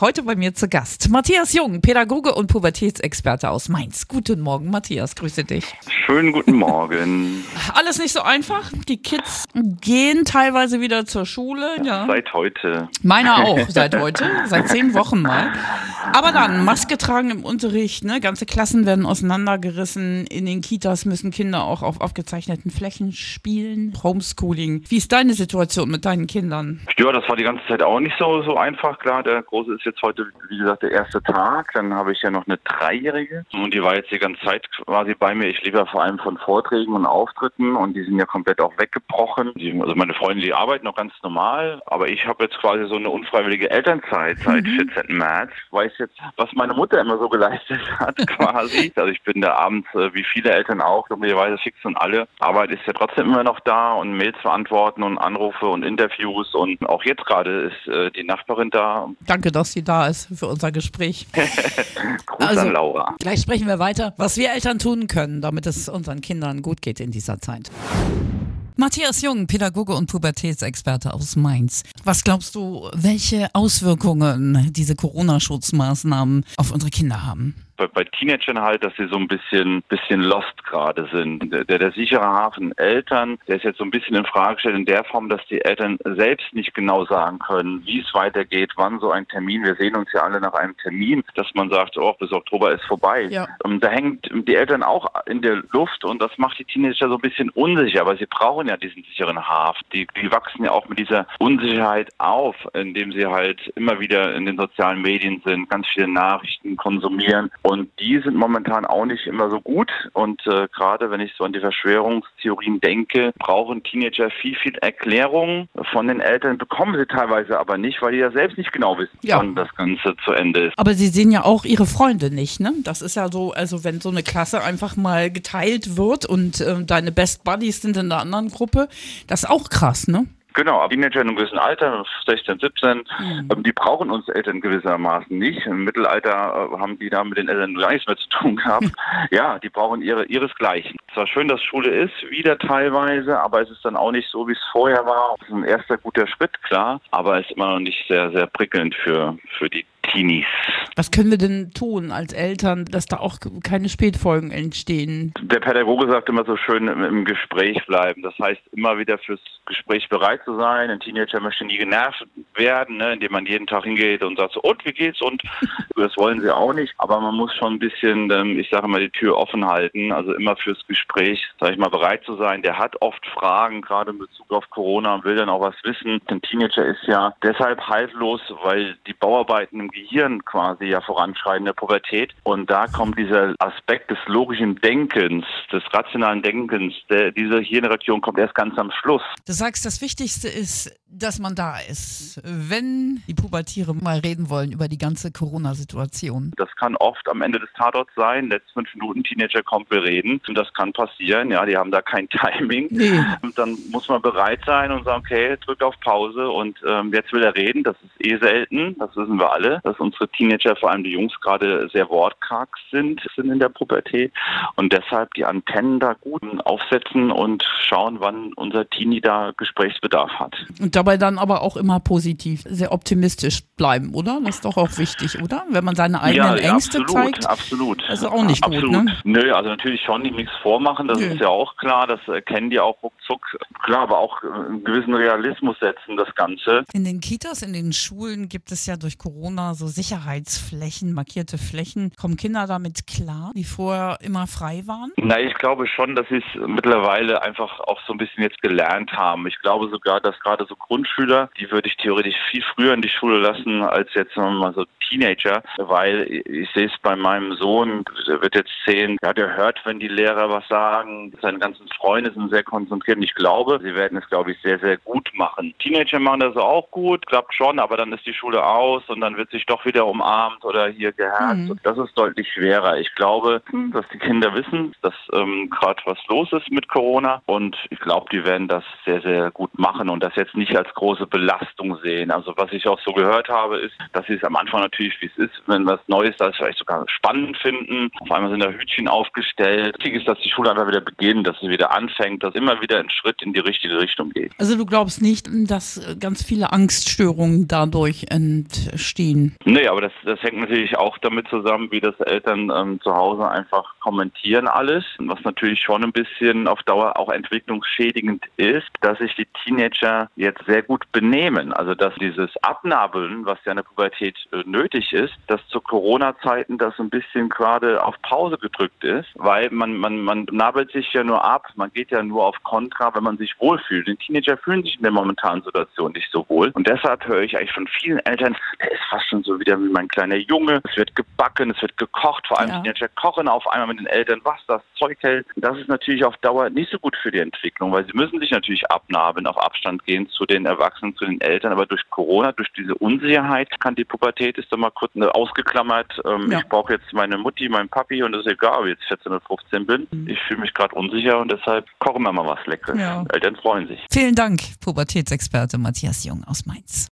Heute bei mir zu Gast Matthias Jung, Pädagoge und Pubertätsexperte aus Mainz. Guten Morgen, Matthias, grüße dich. Schönen guten Morgen. Alles nicht so einfach. Die Kids gehen teilweise wieder zur Schule. Ja. Seit heute. Meiner auch, seit heute, seit zehn Wochen mal. Aber dann Maske tragen im Unterricht, ne? ganze Klassen werden auseinandergerissen. In den Kitas müssen Kinder auch auf aufgezeichneten Flächen spielen. Homeschooling. Wie ist deine Situation mit deinen Kindern? Ja, das war die ganze Zeit auch nicht so, so einfach. Klar, der Große ist jetzt heute, wie gesagt, der erste Tag. Dann habe ich ja noch eine Dreijährige und die war jetzt die ganze Zeit quasi bei mir. Ich lebe ja vor allem von Vorträgen und Auftritten und die sind ja komplett auch weggebrochen. Die, also meine Freunde, die arbeiten noch ganz normal, aber ich habe jetzt quasi so eine unfreiwillige Elternzeit seit mhm. 14. März. Weiß jetzt, was meine Mutter immer so geleistet hat quasi. also ich bin da abends, äh, wie viele Eltern auch, glücklicherweise fix und alle. Arbeit ist ja trotzdem immer noch da und Mails beantworten und Anrufe und Interviews und auch jetzt gerade ist äh, die Nachbarin da. Danke, dass sie da ist für unser Gespräch. Gruß also, an Laura. Gleich sprechen wir weiter, was wir Eltern tun können, damit es unseren Kindern gut geht in dieser Zeit. Matthias Jung, Pädagoge und Pubertätsexperte aus Mainz. Was glaubst du, welche Auswirkungen diese Corona-Schutzmaßnahmen auf unsere Kinder haben? Bei, bei Teenagern halt, dass sie so ein bisschen, bisschen lost gerade sind. Der, der sichere Hafen Eltern, der ist jetzt so ein bisschen in Frage gestellt in der Form, dass die Eltern selbst nicht genau sagen können, wie es weitergeht, wann so ein Termin. Wir sehen uns ja alle nach einem Termin, dass man sagt, oh, bis Oktober ist vorbei. Ja. Und da hängt die Eltern auch in der Luft und das macht die Teenager so ein bisschen unsicher, aber sie brauchen ja diesen sicheren Hafen. Die, die wachsen ja auch mit dieser Unsicherheit auf, indem sie halt immer wieder in den sozialen Medien sind, ganz viele Nachrichten konsumieren und die sind momentan auch nicht immer so gut. Und äh, gerade wenn ich so an die Verschwörungstheorien denke, brauchen Teenager viel, viel Erklärung von den Eltern, bekommen sie teilweise aber nicht, weil die ja selbst nicht genau wissen, ja. wann das Ganze zu Ende ist. Aber sie sehen ja auch ihre Freunde nicht, ne? Das ist ja so, also wenn so eine Klasse einfach mal geteilt wird und äh, deine Best Buddies sind in der anderen Gruppe, das ist auch krass, ne? Genau, aber Teenager in einem gewissen Alter, 16, 17, mhm. Ähm, die brauchen uns Eltern gewissermaßen nicht. Im Mittelalter äh, haben die da mit den Eltern gar nichts mehr zu tun gehabt. ja, die brauchen ihre, ihresgleichen. Es war schön, dass Schule ist, wieder teilweise, aber es ist dann auch nicht so, wie es vorher war. Es ist ein erster guter Schritt, klar, aber es ist immer noch nicht sehr, sehr prickelnd für, für die Teenies. Was können wir denn tun als Eltern, dass da auch keine Spätfolgen entstehen? Der Pädagoge sagt immer so schön, im Gespräch bleiben. Das heißt, immer wieder fürs Gespräch bereit zu sein. Ein Teenager möchte nie genervt werden, ne, indem man jeden Tag hingeht und sagt so, und wie geht's? Und das wollen sie auch nicht. Aber man muss schon ein bisschen, ähm, ich sage immer, die Tür offen halten. Also immer fürs Gespräch, sage ich mal, bereit zu sein. Der hat oft Fragen, gerade in Bezug auf Corona und will dann auch was wissen. Ein Teenager ist ja deshalb haltlos, weil die Bauarbeiten im Gehirn quasi ja voranschreiten der Pubertät. Und da kommt dieser Aspekt des logischen Denkens, des rationalen Denkens, der, diese Hirnreaktion kommt erst ganz am Schluss. Du sagst, das Wichtigste ist, dass man da ist, wenn die Pubertiere mal reden wollen über die ganze Corona-Situation. Das kann oft am Ende des Tatorts sein, letzte fünf Minuten, Teenager kommt, wir reden. Und das kann passieren, ja, die haben da kein Timing. Nee. Und dann muss man bereit sein und sagen, okay, drück auf Pause und ähm, jetzt will er reden. Das ist eh selten, das wissen wir alle, dass unsere Teenager, vor allem die Jungs, gerade sehr wortkarg sind, sind in der Pubertät. Und deshalb die Antennen da gut aufsetzen und schauen, wann unser Teenie da Gesprächsbedarf hat. Und dabei dann aber auch immer positiv, sehr optimistisch bleiben, oder? Das ist doch auch wichtig, oder? Wenn man seine eigenen ja, Ängste absolut, zeigt. Absolut. Das ist auch nicht absolut. gut, ne? Nö, also natürlich schon nichts vormachen, das Nö. ist ja auch klar, das kennen die auch ruckzuck. Klar, aber auch einen gewissen Realismus setzen, das Ganze. In den Kitas, in den Schulen gibt es ja durch Corona so Sicherheitsflächen, markierte Flächen. Kommen Kinder damit klar, die vorher immer frei waren? Na, ich glaube schon, dass sie es mittlerweile einfach auch so ein bisschen jetzt gelernt haben. Ich glaube sogar, dass gerade so Grundschüler, die würde ich theoretisch viel früher in die Schule lassen als jetzt mal so Teenager, weil ich sehe es bei meinem Sohn, der wird jetzt zehn, ja, der hört, wenn die Lehrer was sagen, seine ganzen Freunde sind sehr konzentriert und ich glaube, sie werden es, glaube ich, sehr, sehr gut machen. Teenager machen das auch gut, klappt schon, aber dann ist die Schule aus und dann wird sich mich doch wieder umarmt oder hier geherzt. Mhm. Das ist deutlich schwerer. Ich glaube, dass die Kinder wissen, dass ähm, gerade was los ist mit Corona und ich glaube, die werden das sehr, sehr gut machen und das jetzt nicht als große Belastung sehen. Also was ich auch so gehört habe, ist, dass sie es am Anfang natürlich, wie es ist, wenn was Neues da ist, vielleicht sogar spannend finden. Auf einmal sind da Hütchen aufgestellt. Wichtig ist, dass die Schule einfach wieder beginnt, dass sie wieder anfängt, dass immer wieder ein Schritt in die richtige Richtung geht. Also du glaubst nicht, dass ganz viele Angststörungen dadurch entstehen? Nee, aber das, das hängt natürlich auch damit zusammen, wie das Eltern ähm, zu Hause einfach kommentieren alles, was natürlich schon ein bisschen auf Dauer auch entwicklungsschädigend ist, dass sich die Teenager jetzt sehr gut benehmen. Also dass dieses Abnabeln, was ja in der Pubertät äh, nötig ist, dass zu Corona-Zeiten das ein bisschen gerade auf Pause gedrückt ist, weil man, man, man nabelt sich ja nur ab, man geht ja nur auf Kontra, wenn man sich wohlfühlt. Die Teenager fühlen sich in der momentanen Situation nicht so wohl. Und deshalb höre ich eigentlich von vielen Eltern, der ist fast schon so wieder wie mein kleiner Junge. Es wird gebacken, es wird gekocht, vor allem ja. Teenager kochen auf einmal mit den Eltern, was das Zeug hält. Das ist natürlich auf Dauer nicht so gut für die Entwicklung, weil sie müssen sich natürlich abnabeln, auf Abstand gehen zu den Erwachsenen, zu den Eltern. Aber durch Corona, durch diese Unsicherheit kann die Pubertät, ist doch mal kurz ausgeklammert, ähm, ja. ich brauche jetzt meine Mutti, meinen Papi und es ist egal, ob ich jetzt 14 oder 15 bin. Mhm. Ich fühle mich gerade unsicher und deshalb kochen wir mal was Leckeres. Ja. Eltern freuen sich. Vielen Dank, Pubertätsexperte Matthias Jung aus Mainz.